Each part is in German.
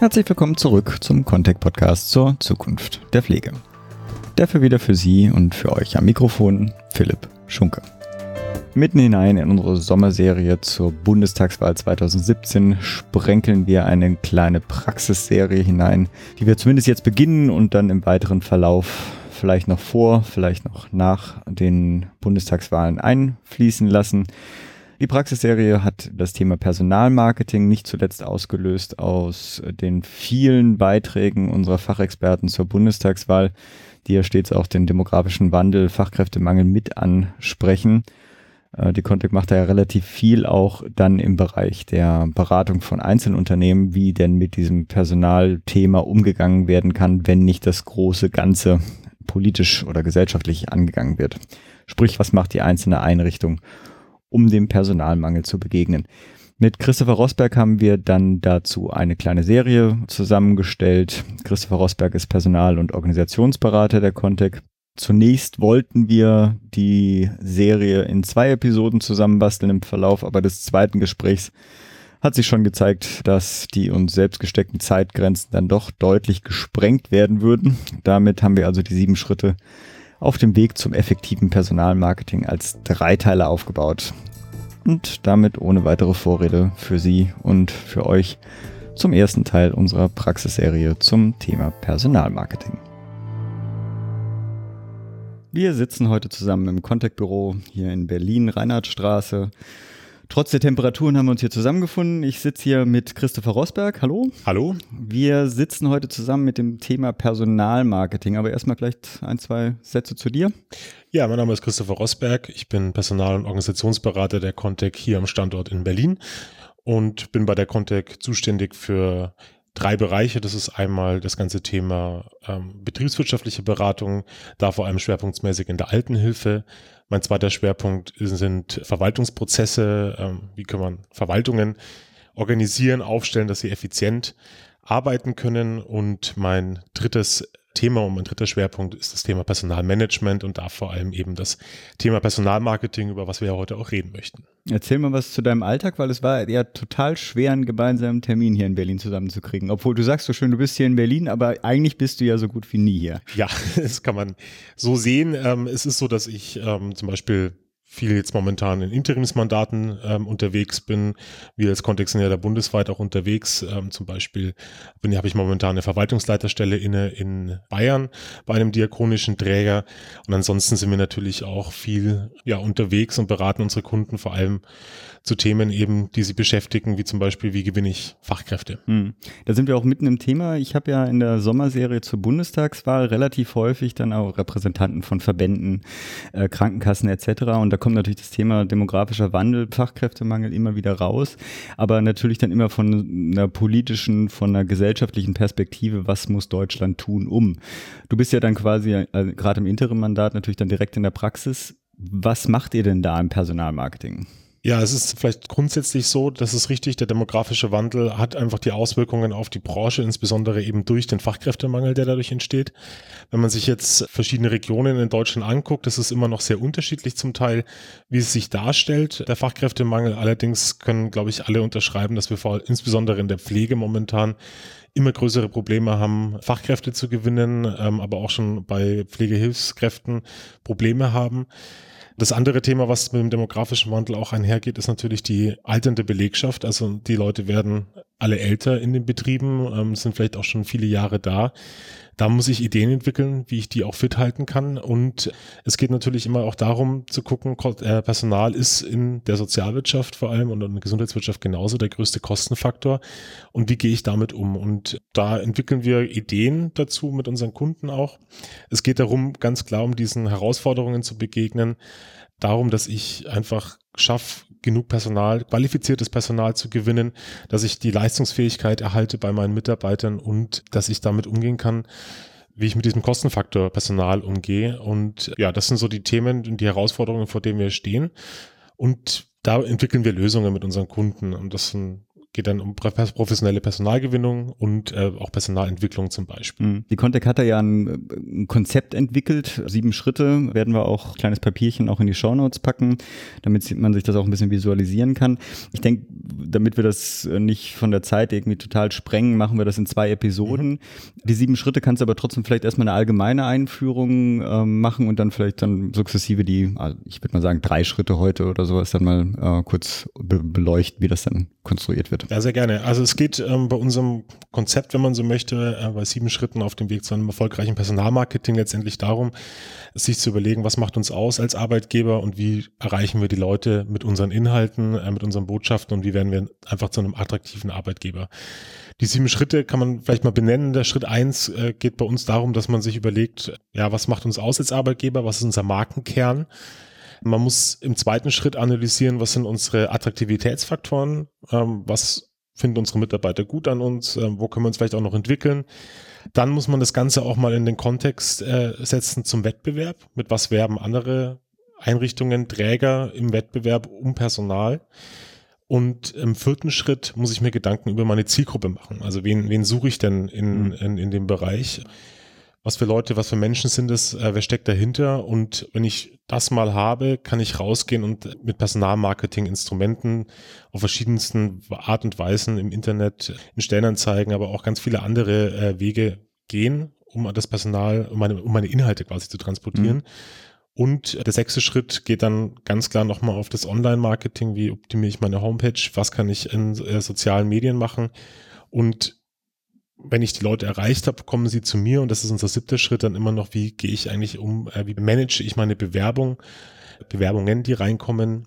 Herzlich willkommen zurück zum Contact Podcast zur Zukunft der Pflege. Dafür wieder für Sie und für euch am Mikrofon Philipp Schunke. Mitten hinein in unsere Sommerserie zur Bundestagswahl 2017 sprenkeln wir eine kleine Praxisserie hinein, die wir zumindest jetzt beginnen und dann im weiteren Verlauf vielleicht noch vor, vielleicht noch nach den Bundestagswahlen einfließen lassen. Die Praxisserie hat das Thema Personalmarketing nicht zuletzt ausgelöst aus den vielen Beiträgen unserer Fachexperten zur Bundestagswahl, die ja stets auch den demografischen Wandel, Fachkräftemangel mit ansprechen. Äh, die Contact macht da ja relativ viel auch dann im Bereich der Beratung von Einzelunternehmen, wie denn mit diesem Personalthema umgegangen werden kann, wenn nicht das große Ganze politisch oder gesellschaftlich angegangen wird. Sprich, was macht die einzelne Einrichtung? Um dem Personalmangel zu begegnen. Mit Christopher Rosberg haben wir dann dazu eine kleine Serie zusammengestellt. Christopher Rosberg ist Personal- und Organisationsberater der Contec. Zunächst wollten wir die Serie in zwei Episoden zusammenbasteln im Verlauf, aber des zweiten Gesprächs hat sich schon gezeigt, dass die uns selbst gesteckten Zeitgrenzen dann doch deutlich gesprengt werden würden. Damit haben wir also die sieben Schritte auf dem Weg zum effektiven Personalmarketing als Dreiteiler aufgebaut. Und damit ohne weitere Vorrede für Sie und für euch zum ersten Teil unserer Praxisserie zum Thema Personalmarketing. Wir sitzen heute zusammen im Contact-Büro hier in Berlin, Reinhardtstraße. Trotz der Temperaturen haben wir uns hier zusammengefunden. Ich sitze hier mit Christopher Rosberg. Hallo. Hallo. Wir sitzen heute zusammen mit dem Thema Personalmarketing. Aber erstmal vielleicht ein, zwei Sätze zu dir. Ja, mein Name ist Christopher Rosberg. Ich bin Personal- und Organisationsberater der Contec hier am Standort in Berlin und bin bei der Contec zuständig für drei Bereiche. Das ist einmal das ganze Thema ähm, betriebswirtschaftliche Beratung, da vor allem schwerpunktmäßig in der Altenhilfe. Mein zweiter Schwerpunkt sind Verwaltungsprozesse. Ähm, wie kann man Verwaltungen organisieren, aufstellen, dass sie effizient arbeiten können. Und mein drittes Thema und mein dritter Schwerpunkt ist das Thema Personalmanagement und da vor allem eben das Thema Personalmarketing, über was wir ja heute auch reden möchten. Erzähl mal was zu deinem Alltag, weil es war ja total schwer, einen gemeinsamen Termin hier in Berlin zusammenzukriegen. Obwohl du sagst so schön, du bist hier in Berlin, aber eigentlich bist du ja so gut wie nie hier. Ja, das kann man so sehen. Ähm, es ist so, dass ich ähm, zum Beispiel viel jetzt momentan in Interimsmandaten ähm, unterwegs bin. Wir als Kontext ja da bundesweit auch unterwegs. Ähm, zum Beispiel bin, habe ich momentan eine Verwaltungsleiterstelle inne in Bayern bei einem diakonischen Träger. Und ansonsten sind wir natürlich auch viel ja, unterwegs und beraten unsere Kunden vor allem zu Themen eben, die sie beschäftigen, wie zum Beispiel, wie gewinne ich Fachkräfte. Hm. Da sind wir auch mitten im Thema. Ich habe ja in der Sommerserie zur Bundestagswahl relativ häufig dann auch Repräsentanten von Verbänden, äh, Krankenkassen etc. Und da kommt natürlich das Thema demografischer Wandel, Fachkräftemangel immer wieder raus, aber natürlich dann immer von einer politischen, von einer gesellschaftlichen Perspektive, was muss Deutschland tun, um. Du bist ja dann quasi äh, gerade im Interim-Mandat natürlich dann direkt in der Praxis. Was macht ihr denn da im Personalmarketing? Ja, es ist vielleicht grundsätzlich so, dass es richtig, der demografische Wandel hat einfach die Auswirkungen auf die Branche, insbesondere eben durch den Fachkräftemangel, der dadurch entsteht. Wenn man sich jetzt verschiedene Regionen in Deutschland anguckt, das ist immer noch sehr unterschiedlich zum Teil, wie es sich darstellt. Der Fachkräftemangel allerdings können, glaube ich, alle unterschreiben, dass wir vor, insbesondere in der Pflege momentan immer größere Probleme haben, Fachkräfte zu gewinnen, ähm, aber auch schon bei Pflegehilfskräften Probleme haben. Das andere Thema, was mit dem demografischen Wandel auch einhergeht, ist natürlich die alternde Belegschaft. Also die Leute werden alle älter in den Betrieben, ähm, sind vielleicht auch schon viele Jahre da. Da muss ich Ideen entwickeln, wie ich die auch fit halten kann. Und es geht natürlich immer auch darum zu gucken, äh, Personal ist in der Sozialwirtschaft vor allem und in der Gesundheitswirtschaft genauso der größte Kostenfaktor. Und wie gehe ich damit um? Und da entwickeln wir Ideen dazu mit unseren Kunden auch. Es geht darum, ganz klar um diesen Herausforderungen zu begegnen. Darum, dass ich einfach schaffe, genug Personal, qualifiziertes Personal zu gewinnen, dass ich die Leistungsfähigkeit erhalte bei meinen Mitarbeitern und dass ich damit umgehen kann, wie ich mit diesem Kostenfaktor Personal umgehe. Und ja, das sind so die Themen und die Herausforderungen, vor denen wir stehen. Und da entwickeln wir Lösungen mit unseren Kunden. Und das sind geht dann um professionelle Personalgewinnung und äh, auch Personalentwicklung zum Beispiel. Mhm. Die Contact hat da ja ein, ein, Konzept entwickelt. Sieben Schritte werden wir auch, kleines Papierchen auch in die Shownotes packen, damit man sich das auch ein bisschen visualisieren kann. Ich denke, damit wir das nicht von der Zeit irgendwie total sprengen, machen wir das in zwei Episoden. Mhm. Die sieben Schritte kannst du aber trotzdem vielleicht erstmal eine allgemeine Einführung äh, machen und dann vielleicht dann sukzessive die, also ich würde mal sagen, drei Schritte heute oder sowas dann mal äh, kurz be beleuchten, wie das dann konstruiert wird. Ja, sehr gerne. Also es geht ähm, bei unserem Konzept, wenn man so möchte, äh, bei sieben Schritten auf dem Weg zu einem erfolgreichen Personalmarketing letztendlich darum, sich zu überlegen, was macht uns aus als Arbeitgeber und wie erreichen wir die Leute mit unseren Inhalten, äh, mit unseren Botschaften und wie werden wir einfach zu einem attraktiven Arbeitgeber. Die sieben Schritte kann man vielleicht mal benennen. Der Schritt eins äh, geht bei uns darum, dass man sich überlegt, ja, was macht uns aus als Arbeitgeber? Was ist unser Markenkern? Man muss im zweiten Schritt analysieren, was sind unsere Attraktivitätsfaktoren? Ähm, was finden unsere Mitarbeiter gut an uns? Ähm, wo können wir uns vielleicht auch noch entwickeln? Dann muss man das Ganze auch mal in den Kontext äh, setzen zum Wettbewerb. Mit was werben andere Einrichtungen, Träger im Wettbewerb um Personal? Und im vierten Schritt muss ich mir Gedanken über meine Zielgruppe machen. Also wen, wen suche ich denn in, mhm. in, in dem Bereich? Was für Leute, was für Menschen sind es? Äh, wer steckt dahinter? Und wenn ich das mal habe, kann ich rausgehen und mit Personalmarketing-Instrumenten auf verschiedensten Art und Weisen im Internet, in Stellenanzeigen, aber auch ganz viele andere äh, Wege gehen, um das Personal, um meine, um meine Inhalte quasi zu transportieren. Mhm und der sechste Schritt geht dann ganz klar nochmal auf das Online-Marketing. Wie optimiere ich meine Homepage? Was kann ich in äh, sozialen Medien machen? Und wenn ich die Leute erreicht habe, kommen sie zu mir und das ist unser siebter Schritt dann immer noch, wie gehe ich eigentlich um, äh, wie manage ich meine Bewerbung, Bewerbungen, die reinkommen,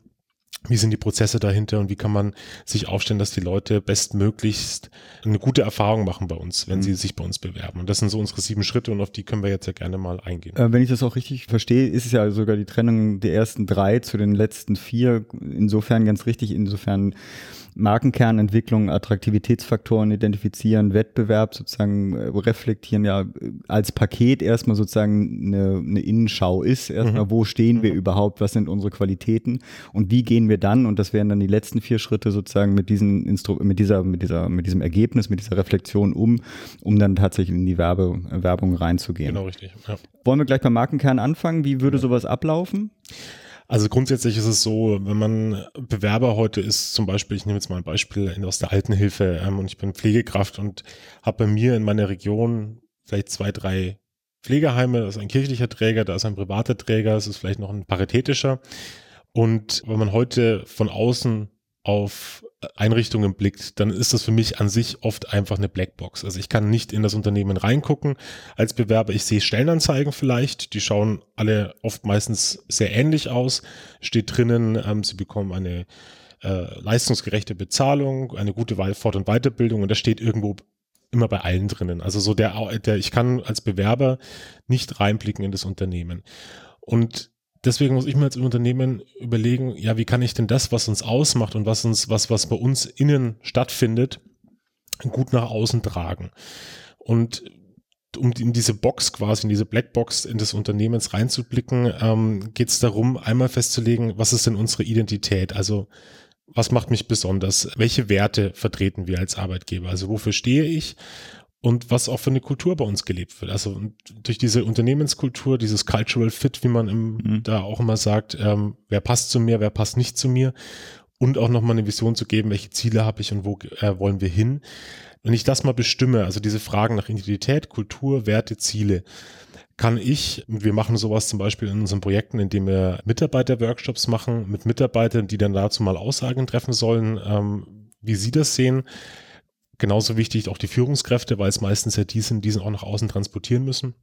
wie sind die Prozesse dahinter und wie kann man sich aufstellen, dass die Leute bestmöglichst eine gute Erfahrung machen bei uns, wenn mhm. sie sich bei uns bewerben. Und das sind so unsere sieben Schritte und auf die können wir jetzt ja gerne mal eingehen. Äh, wenn ich das auch richtig verstehe, ist es ja sogar die Trennung der ersten drei zu den letzten vier. Insofern ganz richtig, insofern Markenkernentwicklung, Attraktivitätsfaktoren identifizieren, Wettbewerb sozusagen äh, reflektieren, ja als Paket erstmal sozusagen eine, eine Innenschau ist. Erstmal, mhm. wo stehen wir mhm. überhaupt, was sind unsere Qualitäten und wie gehen wir dann, und das wären dann die letzten vier Schritte sozusagen mit diesen Instru mit dieser, mit dieser, mit diesem Ergebnis, mit dieser Reflexion um, um dann tatsächlich in die Werbe, Werbung reinzugehen. Genau, richtig. Ja. Wollen wir gleich beim Markenkern anfangen? Wie würde ja. sowas ablaufen? Also grundsätzlich ist es so, wenn man Bewerber heute ist, zum Beispiel, ich nehme jetzt mal ein Beispiel aus der Altenhilfe ähm, und ich bin Pflegekraft und habe bei mir in meiner Region vielleicht zwei, drei Pflegeheime, das ist ein kirchlicher Träger, da ist ein privater Träger, es ist vielleicht noch ein paritätischer. Und wenn man heute von außen auf Einrichtungen blickt, dann ist das für mich an sich oft einfach eine Blackbox. Also ich kann nicht in das Unternehmen reingucken als Bewerber. Ich sehe Stellenanzeigen vielleicht, die schauen alle oft meistens sehr ähnlich aus. Steht drinnen, ähm, sie bekommen eine äh, leistungsgerechte Bezahlung, eine gute Fort- und Weiterbildung und das steht irgendwo immer bei allen drinnen. Also so der, der, ich kann als Bewerber nicht reinblicken in das Unternehmen. Und deswegen muss ich mir als Unternehmen überlegen, ja, wie kann ich denn das, was uns ausmacht und was uns, was, was bei uns innen stattfindet, gut nach außen tragen. Und um in diese Box quasi, in diese Blackbox in des Unternehmens reinzublicken, ähm, geht es darum, einmal festzulegen, was ist denn unsere Identität? Also was macht mich besonders? Welche Werte vertreten wir als Arbeitgeber? Also wofür stehe ich? Und was auch für eine Kultur bei uns gelebt wird. Also durch diese Unternehmenskultur, dieses Cultural Fit, wie man im, mhm. da auch immer sagt, ähm, wer passt zu mir, wer passt nicht zu mir und auch nochmal eine Vision zu geben, welche Ziele habe ich und wo äh, wollen wir hin. Wenn ich das mal bestimme, also diese Fragen nach Identität, Kultur, Werte, Ziele, kann ich, wir machen sowas zum Beispiel in unseren Projekten, indem wir Mitarbeiterworkshops machen mit Mitarbeitern, die dann dazu mal Aussagen treffen sollen, ähm, wie sie das sehen Genauso wichtig auch die Führungskräfte, weil es meistens ja die sind, die sie auch nach außen transportieren müssen.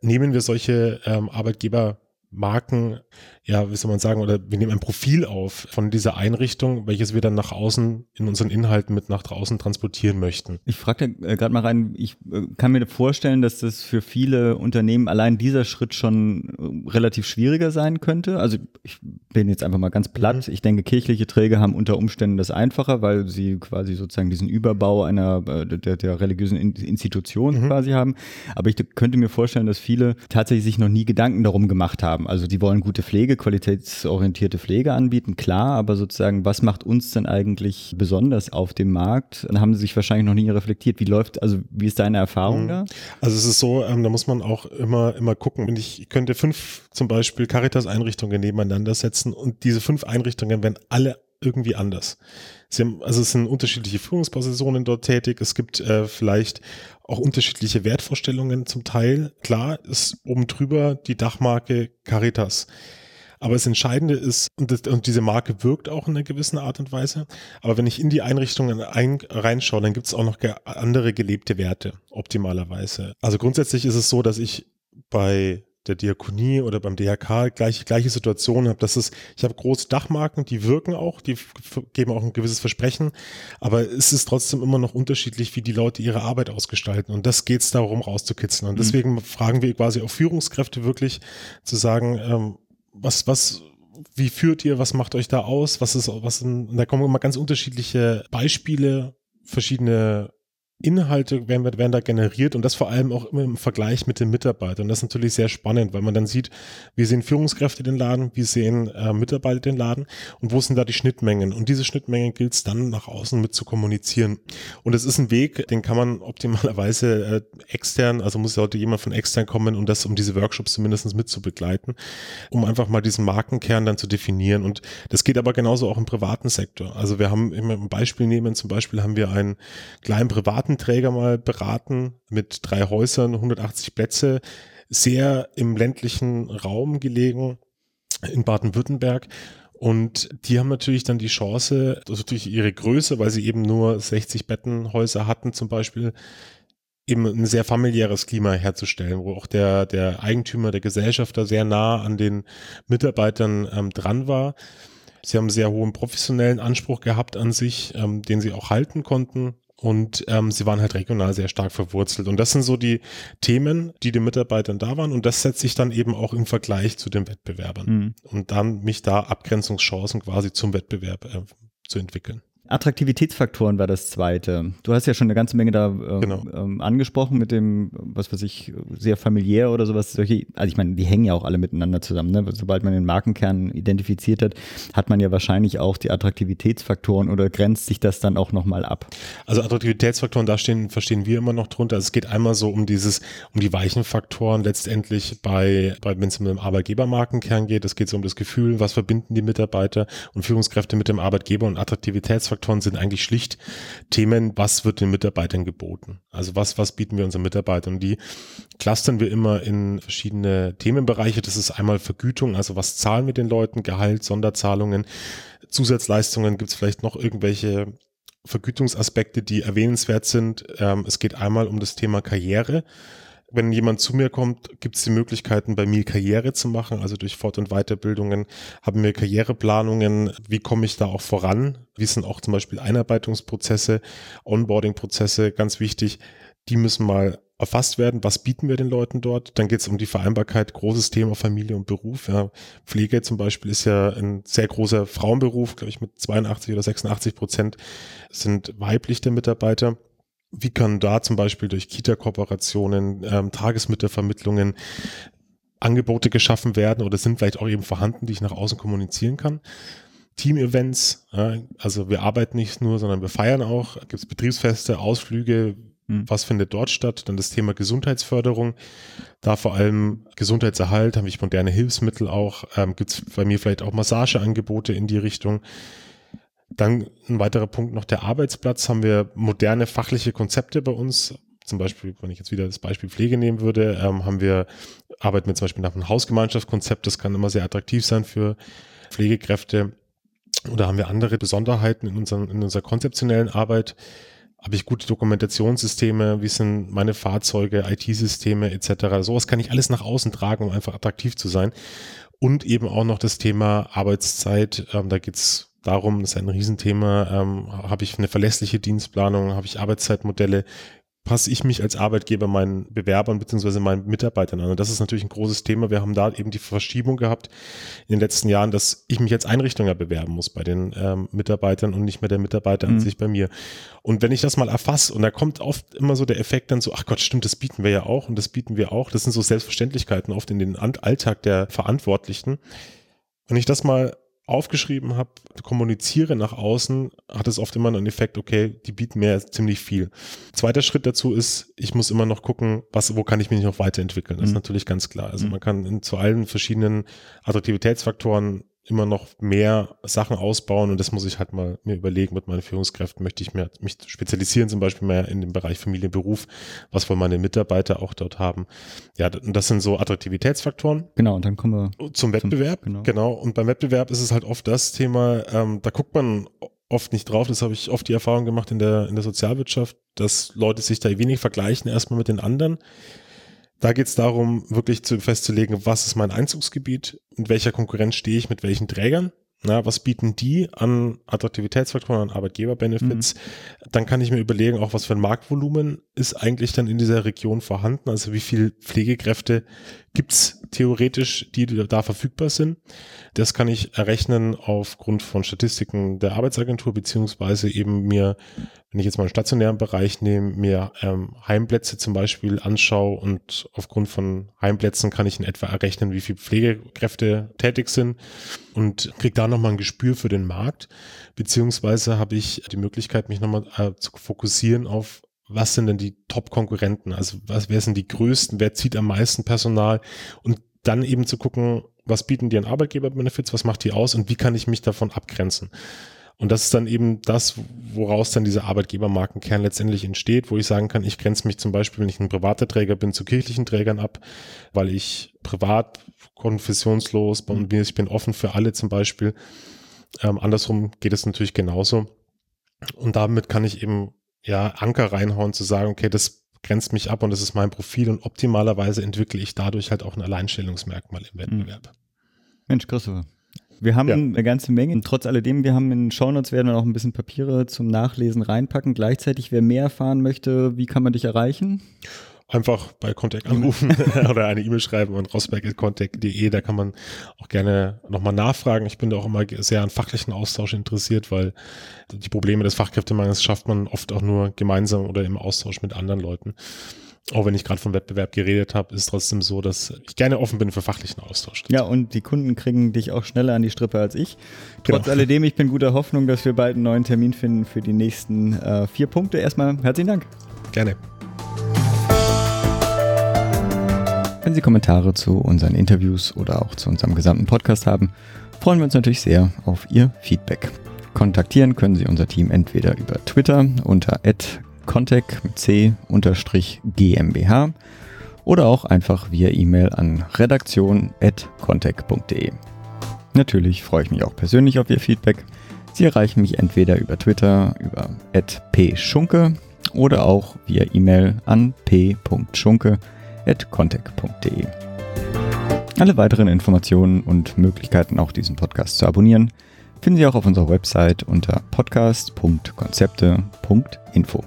Nehmen wir solche ähm, Arbeitgeber Marken, ja, wie soll man sagen, oder wir nehmen ein Profil auf von dieser Einrichtung, welches wir dann nach außen in unseren Inhalten mit nach draußen transportieren möchten. Ich frage da äh, gerade mal rein, ich äh, kann mir vorstellen, dass das für viele Unternehmen allein dieser Schritt schon äh, relativ schwieriger sein könnte. Also ich rede jetzt einfach mal ganz platt. Mhm. Ich denke, kirchliche Träger haben unter Umständen das einfacher, weil sie quasi sozusagen diesen Überbau einer der, der religiösen Institution mhm. quasi haben. Aber ich könnte mir vorstellen, dass viele tatsächlich sich noch nie Gedanken darum gemacht haben. Also die wollen gute Pflege, qualitätsorientierte Pflege anbieten, klar, aber sozusagen, was macht uns denn eigentlich besonders auf dem Markt? Dann haben sie sich wahrscheinlich noch nie reflektiert. Wie läuft, also wie ist deine Erfahrung mhm. da? Also es ist so, ähm, da muss man auch immer, immer gucken. Und ich könnte fünf zum Beispiel Caritas-Einrichtungen nebeneinander setzen und diese fünf Einrichtungen werden alle irgendwie anders. Sie haben, also es sind unterschiedliche Führungspositionen dort tätig. Es gibt äh, vielleicht auch unterschiedliche Wertvorstellungen zum Teil. Klar ist oben drüber die Dachmarke Caritas. Aber das Entscheidende ist, und, das, und, diese Marke wirkt auch in einer gewissen Art und Weise, aber wenn ich in die Einrichtungen ein, reinschaue, dann gibt es auch noch ge andere gelebte Werte, optimalerweise. Also grundsätzlich ist es so, dass ich bei der Diakonie oder beim DRK gleiche, gleiche Situation habe. Das ist, ich habe große Dachmarken, die wirken auch, die geben auch ein gewisses Versprechen, aber es ist trotzdem immer noch unterschiedlich, wie die Leute ihre Arbeit ausgestalten. Und das geht es darum, rauszukitzeln. Und mhm. deswegen mhm. fragen wir quasi auch Führungskräfte wirklich zu sagen, ähm, was, was, wie führt ihr, was macht euch da aus, was ist, was, und da kommen immer ganz unterschiedliche Beispiele, verschiedene Inhalte werden, werden da generiert und das vor allem auch im Vergleich mit den Mitarbeitern. Und das ist natürlich sehr spannend, weil man dann sieht, wie sehen Führungskräfte den Laden, wie sehen äh, Mitarbeiter den Laden und wo sind da die Schnittmengen. Und diese Schnittmengen gilt es dann nach außen mit zu kommunizieren. Und es ist ein Weg, den kann man optimalerweise äh, extern, also muss ja heute jemand von extern kommen, um das, um diese Workshops zumindest mit zu begleiten, um einfach mal diesen Markenkern dann zu definieren. Und das geht aber genauso auch im privaten Sektor. Also wir haben immer ein Beispiel nehmen, zum Beispiel haben wir einen kleinen privaten Datenträger mal beraten mit drei Häusern, 180 Plätze, sehr im ländlichen Raum gelegen in Baden-Württemberg. Und die haben natürlich dann die Chance, also durch ihre Größe, weil sie eben nur 60 Bettenhäuser hatten zum Beispiel, eben ein sehr familiäres Klima herzustellen, wo auch der, der Eigentümer, der Gesellschafter sehr nah an den Mitarbeitern ähm, dran war. Sie haben sehr hohen professionellen Anspruch gehabt an sich, ähm, den sie auch halten konnten. Und ähm, sie waren halt regional sehr stark verwurzelt. Und das sind so die Themen, die den Mitarbeitern da waren. Und das setzt sich dann eben auch im Vergleich zu den Wettbewerbern. Mhm. Und dann mich da Abgrenzungschancen quasi zum Wettbewerb äh, zu entwickeln. Attraktivitätsfaktoren war das zweite. Du hast ja schon eine ganze Menge da ähm, genau. ähm, angesprochen mit dem, was weiß ich, sehr familiär oder sowas. Solche, also ich meine, die hängen ja auch alle miteinander zusammen. Ne? Sobald man den Markenkern identifiziert hat, hat man ja wahrscheinlich auch die Attraktivitätsfaktoren oder grenzt sich das dann auch nochmal ab? Also Attraktivitätsfaktoren, da stehen, verstehen wir immer noch drunter. Also es geht einmal so um dieses, um die weichen Faktoren letztendlich bei, bei wenn es um den Arbeitgebermarkenkern geht. Es geht so um das Gefühl, was verbinden die Mitarbeiter und Führungskräfte mit dem Arbeitgeber und Attraktivitätsfaktoren Erfolgsfaktoren sind eigentlich schlicht Themen, was wird den Mitarbeitern geboten? Also was, was bieten wir unseren Mitarbeitern? Und die clustern wir immer in verschiedene Themenbereiche. Das ist einmal Vergütung, also was zahlen wir den Leuten, Gehalt, Sonderzahlungen, Zusatzleistungen, gibt es vielleicht noch irgendwelche Vergütungsaspekte, die erwähnenswert sind. Ähm, es geht einmal um das Thema Karriere wenn jemand zu mir kommt, gibt es die Möglichkeiten, bei mir Karriere zu machen, also durch Fort- und Weiterbildungen, haben wir Karriereplanungen, wie komme ich da auch voran, wie sind auch zum Beispiel Einarbeitungsprozesse, Onboarding-Prozesse, ganz wichtig, die müssen mal erfasst werden, was bieten wir den Leuten dort. Dann geht es um die Vereinbarkeit, großes Thema Familie und Beruf. Ja. Pflege zum Beispiel ist ja ein sehr großer Frauenberuf, glaube ich, mit 82 oder 86 Prozent sind weibliche Mitarbeiter wie kann da zum Beispiel durch Kita-Kooperationen, ähm, Tagesmüttervermittlungen Angebote geschaffen werden oder sind vielleicht auch eben vorhanden, die ich nach außen kommunizieren kann? Team-Events, ja, also wir arbeiten nicht nur, sondern wir feiern auch. Gibt es Betriebsfeste, Ausflüge, hm. was findet dort statt? Dann das Thema Gesundheitsförderung, da vor allem Gesundheitserhalt, habe ich moderne Hilfsmittel auch. Ähm, Gibt es bei mir vielleicht auch Massageangebote in die Richtung? Dann ein weiterer Punkt noch der Arbeitsplatz. Haben wir moderne fachliche Konzepte bei uns. Zum Beispiel, wenn ich jetzt wieder das Beispiel Pflege nehmen würde, ähm, haben wir, arbeiten wir zum Beispiel nach einem Hausgemeinschaftskonzept. Das kann immer sehr attraktiv sein für Pflegekräfte. Oder haben wir andere Besonderheiten in, unseren, in unserer konzeptionellen Arbeit? Habe ich gute Dokumentationssysteme? Wie sind meine Fahrzeuge, IT-Systeme etc.? Sowas kann ich alles nach außen tragen, um einfach attraktiv zu sein. Und eben auch noch das Thema Arbeitszeit. Ähm, da geht's darum, das ist ein Riesenthema, ähm, habe ich eine verlässliche Dienstplanung, habe ich Arbeitszeitmodelle, passe ich mich als Arbeitgeber meinen Bewerbern bzw. meinen Mitarbeitern an. Und das ist natürlich ein großes Thema. Wir haben da eben die Verschiebung gehabt in den letzten Jahren, dass ich mich als Einrichtung ja bewerben muss bei den ähm, Mitarbeitern und nicht mehr der Mitarbeiter mhm. an sich bei mir. Und wenn ich das mal erfasse, und da kommt oft immer so der Effekt dann so, ach Gott, stimmt, das bieten wir ja auch und das bieten wir auch. Das sind so Selbstverständlichkeiten oft in den Alltag der Verantwortlichen. Wenn ich das mal aufgeschrieben habe, kommuniziere nach außen, hat es oft immer einen Effekt, okay, die bieten mir ziemlich viel. Zweiter Schritt dazu ist, ich muss immer noch gucken, was, wo kann ich mich noch weiterentwickeln. Das mhm. ist natürlich ganz klar. Also mhm. man kann in, zu allen verschiedenen Attraktivitätsfaktoren immer noch mehr Sachen ausbauen und das muss ich halt mal mir überlegen mit meinen Führungskräften. Möchte ich mehr, mich spezialisieren, zum Beispiel mehr in dem Bereich Familie, Beruf, was wollen meine Mitarbeiter auch dort haben. Ja, das sind so Attraktivitätsfaktoren. Genau, und dann kommen wir zum Wettbewerb. Zum, genau. genau. Und beim Wettbewerb ist es halt oft das Thema, ähm, da guckt man oft nicht drauf. Das habe ich oft die Erfahrung gemacht in der, in der Sozialwirtschaft, dass Leute sich da wenig vergleichen erstmal mit den anderen da geht es darum, wirklich zu festzulegen, was ist mein Einzugsgebiet, in welcher Konkurrenz stehe ich mit welchen Trägern. Na, was bieten die an Attraktivitätsfaktoren, an Arbeitgeberbenefits? Mhm. Dann kann ich mir überlegen, auch was für ein Marktvolumen ist eigentlich dann in dieser Region vorhanden. Also wie viel Pflegekräfte gibt's theoretisch, die da verfügbar sind. Das kann ich errechnen aufgrund von Statistiken der Arbeitsagentur, beziehungsweise eben mir, wenn ich jetzt mal einen stationären Bereich nehme, mir ähm, Heimplätze zum Beispiel anschaue und aufgrund von Heimplätzen kann ich in etwa errechnen, wie viele Pflegekräfte tätig sind und kriege da nochmal ein Gespür für den Markt, beziehungsweise habe ich die Möglichkeit, mich nochmal äh, zu fokussieren auf was sind denn die Top-Konkurrenten? Also was, wer sind die größten? Wer zieht am meisten Personal? Und dann eben zu gucken, was bieten die an Arbeitgeber-Benefits? Was macht die aus? Und wie kann ich mich davon abgrenzen? Und das ist dann eben das, woraus dann dieser Arbeitgebermarkenkern letztendlich entsteht, wo ich sagen kann, ich grenze mich zum Beispiel, wenn ich ein privater Träger bin, zu kirchlichen Trägern ab, weil ich privat, konfessionslos und ich bin offen für alle zum Beispiel. Ähm, andersrum geht es natürlich genauso. Und damit kann ich eben ja, Anker reinhauen, zu sagen, okay, das grenzt mich ab und das ist mein Profil und optimalerweise entwickle ich dadurch halt auch ein Alleinstellungsmerkmal im Wettbewerb. Mensch, Christopher. Wir haben ja. eine ganze Menge. Und trotz alledem, wir haben in den Shownotes werden wir noch ein bisschen Papiere zum Nachlesen reinpacken. Gleichzeitig, wer mehr erfahren möchte, wie kann man dich erreichen? einfach bei Contact anrufen oder eine E-Mail schreiben an rosberg.contact.de. Da kann man auch gerne nochmal nachfragen. Ich bin da auch immer sehr an fachlichen Austausch interessiert, weil die Probleme des Fachkräftemangels schafft man oft auch nur gemeinsam oder im Austausch mit anderen Leuten. Auch wenn ich gerade vom Wettbewerb geredet habe, ist es trotzdem so, dass ich gerne offen bin für fachlichen Austausch. Ja, und die Kunden kriegen dich auch schneller an die Strippe als ich. Trotz genau. alledem, ich bin guter Hoffnung, dass wir bald einen neuen Termin finden für die nächsten äh, vier Punkte. Erstmal herzlichen Dank. Gerne. Wenn Sie Kommentare zu unseren Interviews oder auch zu unserem gesamten Podcast haben, freuen wir uns natürlich sehr auf Ihr Feedback. Kontaktieren können Sie unser Team entweder über Twitter unter contact mit c GmbH oder auch einfach via E-Mail an redaktion.contact.de. Natürlich freue ich mich auch persönlich auf Ihr Feedback. Sie erreichen mich entweder über Twitter über @pschunke oder auch via E-Mail an p.schunke@ contact.de. Alle weiteren Informationen und Möglichkeiten, auch diesen Podcast zu abonnieren, finden Sie auch auf unserer Website unter podcast.konzepte.info.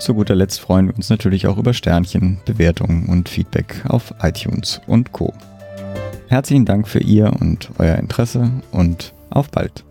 Zu guter Letzt freuen wir uns natürlich auch über Sternchen, Bewertungen und Feedback auf iTunes und Co. Herzlichen Dank für Ihr und euer Interesse und auf bald.